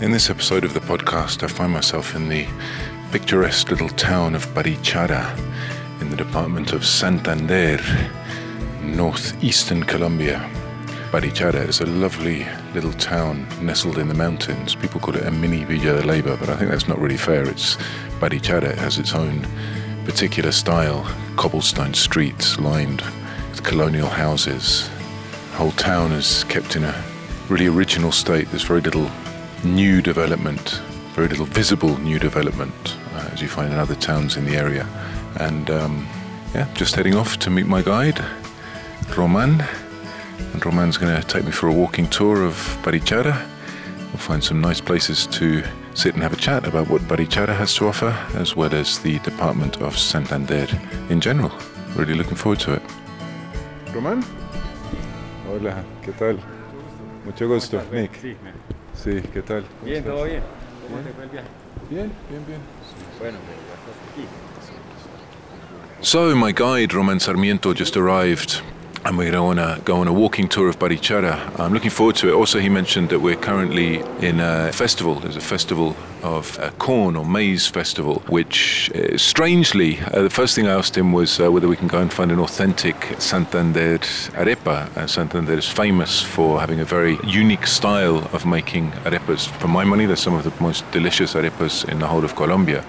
In this episode of the podcast, I find myself in the picturesque little town of Barichara in the department of Santander, northeastern Colombia. Barichara is a lovely little town nestled in the mountains. People call it a mini Villa de Leyva, but I think that's not really fair. It's Barichara, has its own particular style, cobblestone streets lined with colonial houses. The whole town is kept in a really original state. There's very little new development, very little visible new development, uh, as you find in other towns in the area. And um, yeah, just heading off to meet my guide, Roman. And Roman's going to take me for a walking tour of Barichara. We'll find some nice places to sit and have a chat about what Barichara has to offer, as well as the department of Santander in general. Really looking forward to it. Roman? Hola, ¿qué tal? Mucho gusto, Nick. Sí, ¿qué tal? Bien, todo bien. ¿Cómo te fue el viaje? Bien, bien, bien. Bueno, pero ya estás aquí. So my guide Roman Sarmiento just arrived and we're going to go on a walking tour of Barichara. I'm looking forward to it. Also, he mentioned that we're currently in a festival. There's a festival of uh, corn or maize festival, which uh, strangely, uh, the first thing I asked him was uh, whether we can go and find an authentic Santander arepa. Uh, Santander is famous for having a very unique style of making arepas. For my money, they're some of the most delicious arepas in the whole of Colombia.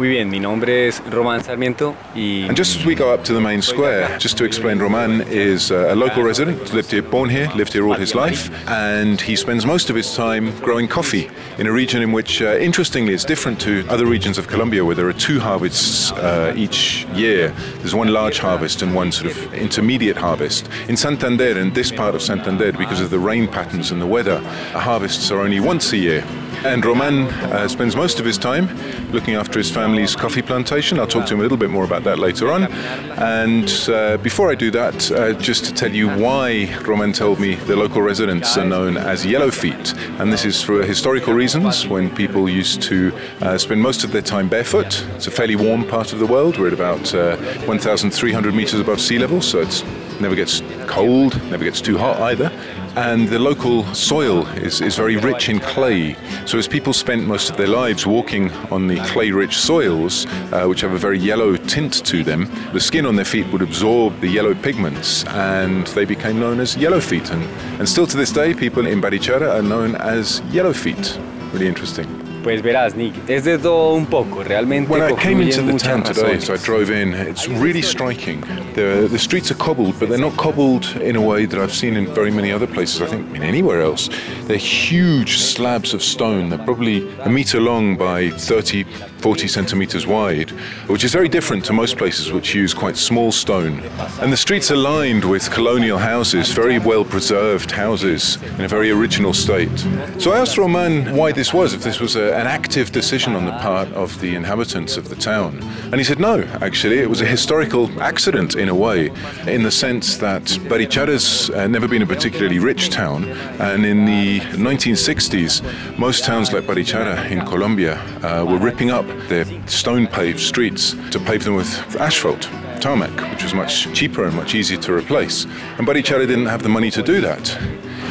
Muy bien, mi nombre es Román Sarmiento y And just as we go up to the main square, just to explain, Roman is a local resident, lived here, born here, lived here all his life, and he spends most of his time growing coffee in a region in which, uh, interestingly, it's different to other regions of Colombia where there are two harvests uh, each year. There's one large harvest and one sort of intermediate harvest. In Santander, in this part of Santander, because of the rain patterns and the weather, harvests are only once a year. And Roman uh, spends most of his time looking after his family's coffee plantation. I'll talk to him a little bit more about that later on. And uh, before I do that, uh, just to tell you why Roman told me the local residents are known as yellow feet. And this is for historical reasons when people used to uh, spend most of their time barefoot. It's a fairly warm part of the world. We're at about uh, 1,300 meters above sea level, so it never gets cold, never gets too hot either and the local soil is, is very rich in clay. So as people spent most of their lives walking on the clay-rich soils, uh, which have a very yellow tint to them, the skin on their feet would absorb the yellow pigments, and they became known as yellow feet. And, and still to this day, people in Barichara are known as yellow feet. Really interesting. Pues verás, Nick, es de todo un poco, realmente When I came into the town today, so I drove in, it's really striking. The, the streets are cobbled, but they're not cobbled in a way that I've seen in very many other places, I think, in anywhere else. They're huge slabs of stone. They're probably a meter long by 30, 40 centimeters wide, which is very different to most places which use quite small stone. And the streets are lined with colonial houses, very well preserved houses in a very original state. So I asked Roman why this was, if this was a, an active decision on the part of the inhabitants of the town. And he said no, actually, it was a historical accident in a way, in the sense that Barichara's uh, never been a particularly rich town, and in the 1960s, most towns like Barichara in Colombia uh, were ripping up their stone paved streets to pave them with asphalt. tarmac, which was much cheaper and much easier to replace. And Barichara didn't have the money to do that.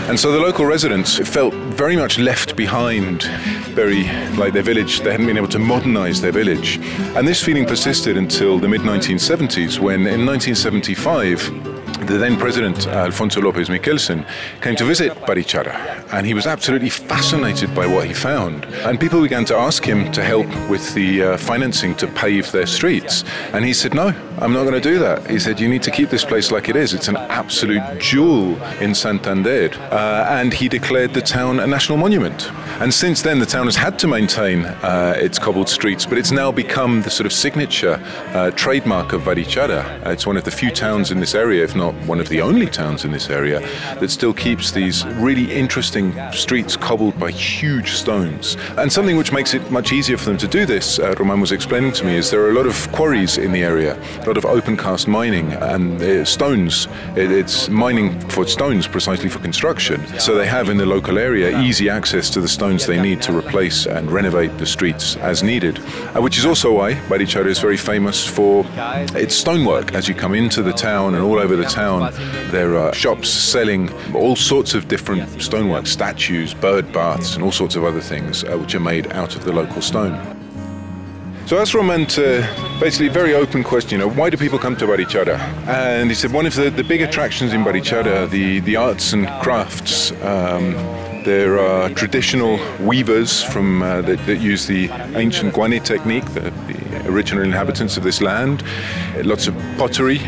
And so the local residents felt very much left behind, very like their village. They hadn't been able to modernize their village. And this feeling persisted until the mid 1970s, when in 1975, the then president, Alfonso Lopez Michelsen, came to visit Barichara, and he was absolutely fascinated by what he found. And people began to ask him to help with the uh, financing to pave their streets. And he said, No, I'm not going to do that. He said, You need to keep this place like it is. It's an absolute jewel in Santander. Uh, and he declared the town a national monument. And since then, the town has had to maintain uh, its cobbled streets, but it's now become the sort of signature uh, trademark of Barichara. it's one of the few towns in this area, if not one of the only towns in this area that still keeps these really interesting streets cobbled by huge stones. And something which makes it much easier for them to do this, uh, Roman was explaining to me, is there are a lot of quarries in the area, lot of open cast mining and uh, stones. It, it's mining for stones precisely for construction. So they have in the local area easy access to the stones they need to replace and renovate the streets as needed, uh, which is also why Barichara is very famous for its stonework. As you come into the town and all over the town. There are shops selling all sorts of different stonework, statues, bird baths, and all sorts of other things uh, which are made out of the local stone. So I asked Roman to basically a very open question, you know, why do people come to Barichara? And he said one of the, the big attractions in Barichara, the, the arts and crafts. Um, there are traditional weavers from uh, that, that, use the ancient Guane technique, the, the, original inhabitants of this land. Lots of pottery,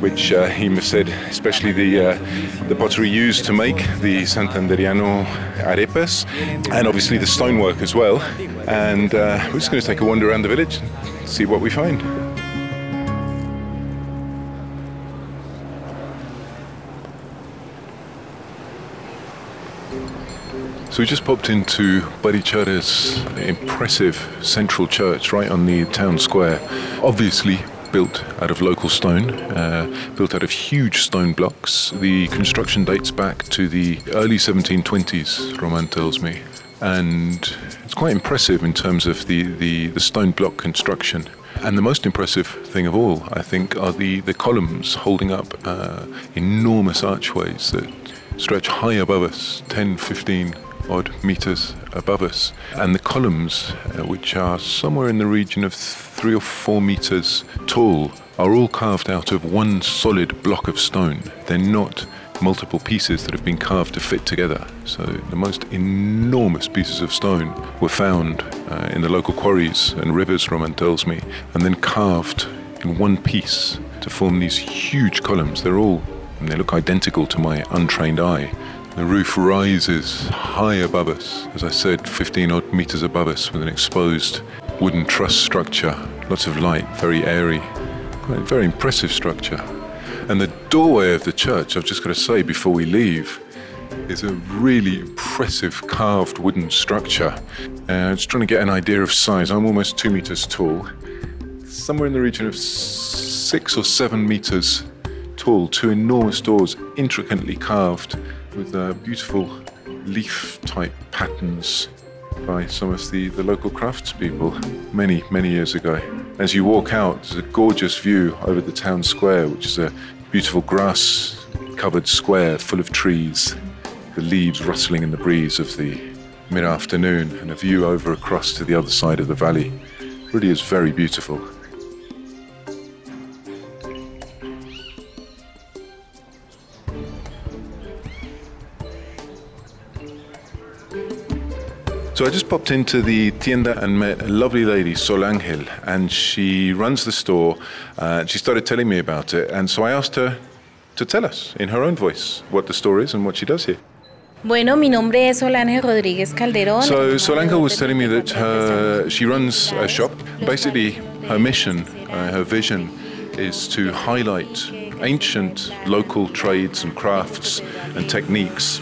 which uh, he said, especially the uh, the pottery used to make the Santanderiano arepas, and obviously the stonework as well. And uh, we're just going to take a wander around the village, and see what we find. So we just popped into Barichara's impressive central church right on the town square. Obviously built out of local stone, uh, built out of huge stone blocks. The construction dates back to the early 1720s, Roman tells me. And it's quite impressive in terms of the, the, the stone block construction. And the most impressive thing of all, I think, are the, the columns holding up uh, enormous archways that stretch high above us, 10, 15 odd meters above us. And the columns, uh, which are somewhere in the region of three or four meters tall, are all carved out of one solid block of stone. They're not multiple pieces that have been carved to fit together. So the most enormous pieces of stone were found uh, in the local quarries and rivers, Roman tells me, and then carved in one piece to form these huge columns. They're all, and they look identical to my untrained eye. The roof rises high above us, as I said, 15 odd meters above us, with an exposed wooden truss structure, lots of light, very airy, quite very impressive structure. And the doorway of the church, I've just got to say before we leave, is a really impressive carved wooden structure. Uh, just trying to get an idea of size. I'm almost two meters tall, somewhere in the region of six or seven meters tall, two enormous doors, intricately carved with uh, beautiful leaf type patterns by some of the, the local craftspeople many, many years ago. As you walk out, there's a gorgeous view over the town square, which is a beautiful grass covered square full of trees, the leaves rustling in the breeze of the mid afternoon, and a view over across to the other side of the valley. Really is very beautiful. So I just popped into the tienda and met a lovely lady, Solange, and she runs the store. Uh, she started telling me about it, and so I asked her to tell us in her own voice what the store is and what she does here. Bueno, mi nombre es Solange Rodríguez Calderón. So Solange was telling me that her, she runs a shop. Basically, her mission, uh, her vision, is to highlight ancient local trades and crafts and techniques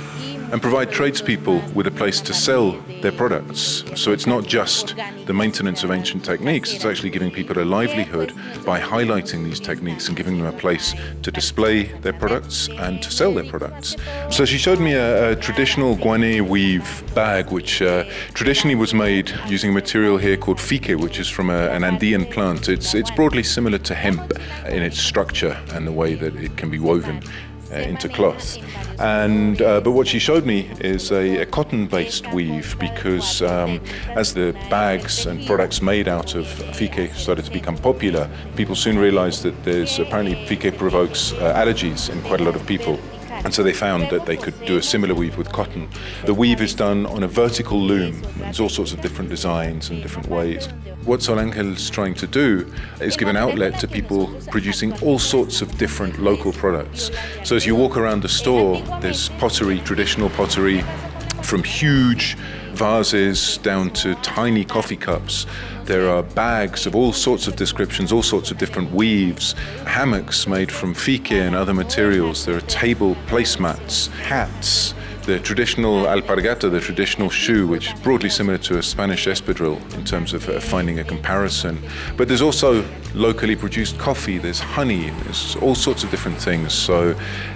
and provide tradespeople with a place to sell their products. So it's not just the maintenance of ancient techniques, it's actually giving people a livelihood by highlighting these techniques and giving them a place to display their products and to sell their products. So she showed me a, a traditional guane weave bag, which uh, traditionally was made using a material here called fique, which is from a, an Andean plant. It's, it's broadly similar to hemp in its structure and the way that it can be woven into cloth. And uh, but what she showed me is a, a cotton-based weave because um, as the bags and products made out of fique started to become popular, people soon realized that there's apparently fique provokes uh, allergies in quite a lot of people. And so they found that they could do a similar weave with cotton. The weave is done on a vertical loom. There's all sorts of different designs and different ways. What Solange's trying to do is give an outlet to people producing all sorts of different local products. So as you walk around the store, there's pottery, traditional pottery, from huge vases down to tiny coffee cups. There are bags of all sorts of descriptions, all sorts of different weaves, hammocks made from fique and other materials. There are table placemats, hats, the traditional alpargata, the traditional shoe, which is broadly similar to a Spanish espadrille in terms of uh, finding a comparison. But there's also locally produced coffee, there's honey, there's all sorts of different things. So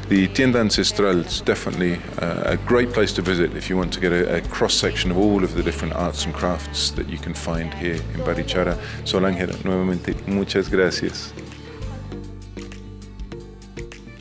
the Tienda Ancestral is definitely uh, a great place to visit if you want to get a, a cross section of all of the different arts and crafts that you can find here in Barichara. Solange, nuevamente, muchas gracias.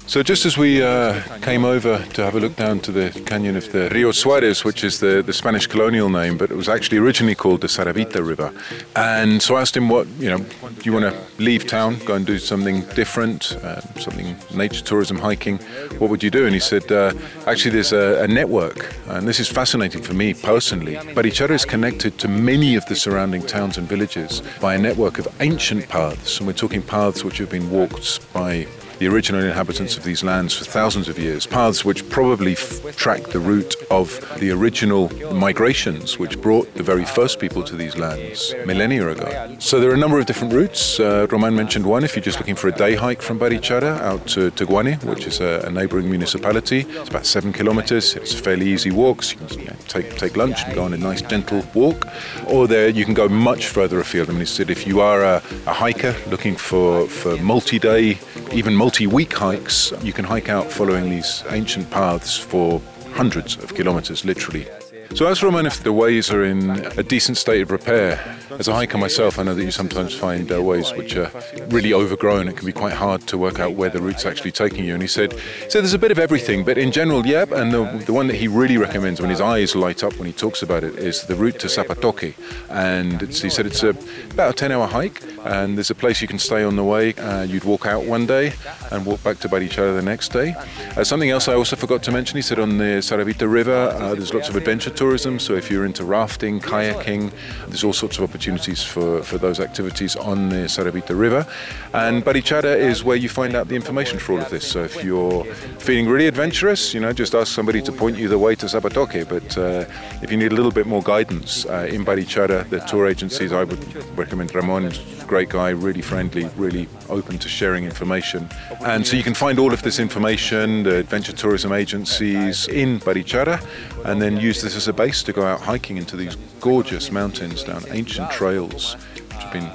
So just as we uh, came over to have a look down to the canyon of the Rio Suarez, which is the, the Spanish colonial name, but it was actually originally called the Saravita River. And so I asked him, what, you know, do you want to leave town, go and do something different, uh, something nature tourism, hiking? What would you do? And he said, uh, actually, there's a, a, network, and this is fascinating for me personally. Barichara is connected to many of the surrounding towns and villages by a network of ancient paths, and we're talking paths which have been walked by the original inhabitants of these lands for thousands of years, paths which probably f- track the route of the original migrations which brought the very first people to these lands millennia ago. So there are a number of different routes. Uh, Roman mentioned one if you're just looking for a day hike from Barichara out to, Teguane, which is a, a neighboring municipality. It's about seven kilometers. It's a fairly easy walk. So you can you know, take, take lunch and go on a nice gentle walk. Or there you can go much further afield. I mean, he said if you are a, a hiker looking for, for multi-day, even multi multi week hikes, you can hike out following these ancient paths for hundreds of kilometers, literally. So as Roman, if the ways are in a decent state of repair, as a hiker myself, I know that you sometimes find uh, ways which are really overgrown. It can be quite hard to work out where the route's actually taking you. And he said, so there's a bit of everything, but in general, yeah. And the, the one that he really recommends when his eyes light up when he talks about it is the route to Zapatoca. And he said it's a, about a 10-hour hike, and there's a place you can stay on the way. Uh, you'd walk out one day and walk back to Barichara the next day. Uh, something else I also forgot to mention, he said on the Saravita River, uh, there's lots of adventure tourism. So if you're into rafting, kayaking, there's all sorts of opportunities for, for those activities on the Saravita River. And Barichara is where you find out the information for all of this. So if you're feeling really adventurous, you know, just ask somebody to point you the way to Zapatoca. But uh, if you need a little bit more guidance uh, in Barichara, the tour agencies, I would recommend Ramon great guy, really friendly, really open to sharing information. And so you can find all of this information, the adventure tourism agencies in Barichara, and then use this as a base to go out hiking into these gorgeous mountains down ancient trails, which have been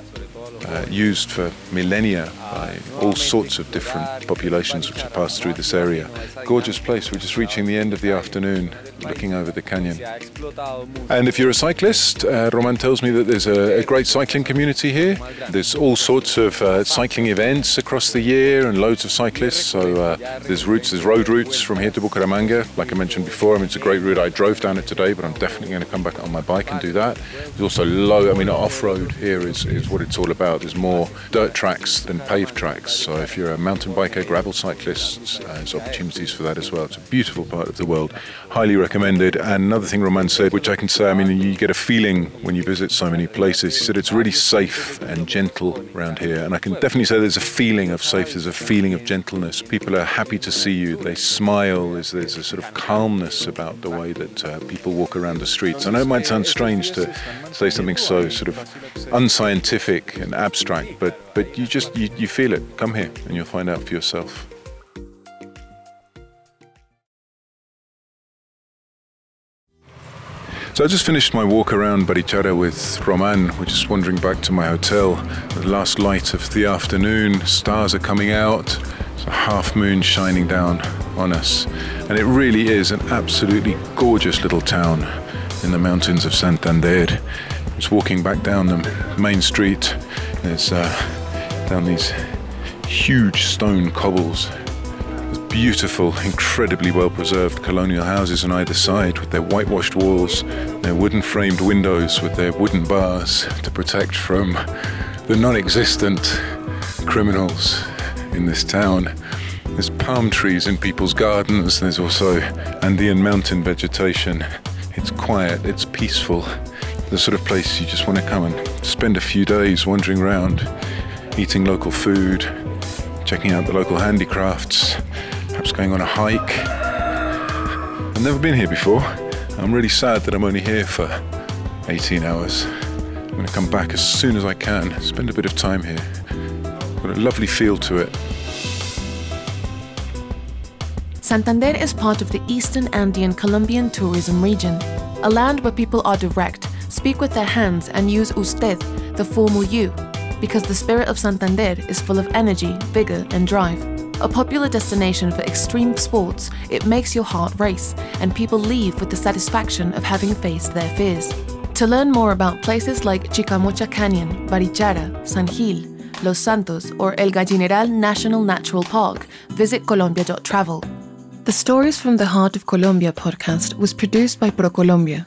uh, used for millennia by all sorts of different populations which have passed through this area. Gorgeous place. We're just reaching the end of the afternoon, looking over the canyon. And if you're a cyclist, uh, Roman tells me that there's a, a, great cycling community here. There's all sorts of uh, cycling events across the year and loads of cyclists. So uh, there's routes, there's road routes from here to Bucaramanga. Like I mentioned before, I mean, it's a great route. I drove down it today, but I'm definitely going to come back on my bike and do that. There's also low, I mean, off-road here is, is what it's all about. There's more dirt tracks than paved tracks. So if you're a mountain biker, gravel cyclist, uh, there's opportunities for that as well. It's a beautiful part of the world. Highly recommended. And another thing Roman said, which I can say, I mean, you get a feeling when you visit so many places. He said it's really safe and gentle around here. And I can definitely say there's a feeling of safety, there's a feeling of gentleness. People are happy to see you. They smile. There's, there's a sort of calmness about the way that uh, people walk around the streets. I know it might sound strange to say something so sort of unscientific and abstract, but, but you just, you, you feel it. Come here and you'll find out for yourself. So I just finished my walk around Barichara with Roman. We're just wandering back to my hotel. The last light of the afternoon, stars are coming out. It's a half moon shining down on us. And it really is an absolutely gorgeous little town in the mountains of Santander. Just walking back down the main street. There's uh, down these huge stone cobbles There's beautiful, incredibly well preserved colonial houses on either side with their whitewashed walls, their wooden framed windows with their wooden bars to protect from the non existent criminals in this town. There's palm trees in people's gardens, there's also Andean mountain vegetation. It's quiet, it's peaceful. The sort of place you just want to come and spend a few days wandering around, eating local food, checking out the local handicrafts, perhaps going on a hike. I've never been here before. I'm really sad that I'm only here for 18 hours. I'm going to come back as soon as I can, spend a bit of time here. Got a lovely feel to it. Santander is part of the Eastern Andean Colombian tourism region, a land where people are direct, speak with their hands, and use usted, the formal you, because the spirit of Santander is full of energy, vigor, and drive. A popular destination for extreme sports, it makes your heart race, and people leave with the satisfaction of having faced their fears. To learn more about places like Chicamocha Canyon, Barichara, San Gil, Los Santos, or El Gallineral National Natural Park, visit Colombia.travel. The Stories from the Heart of Colombia podcast was produced by ProColombia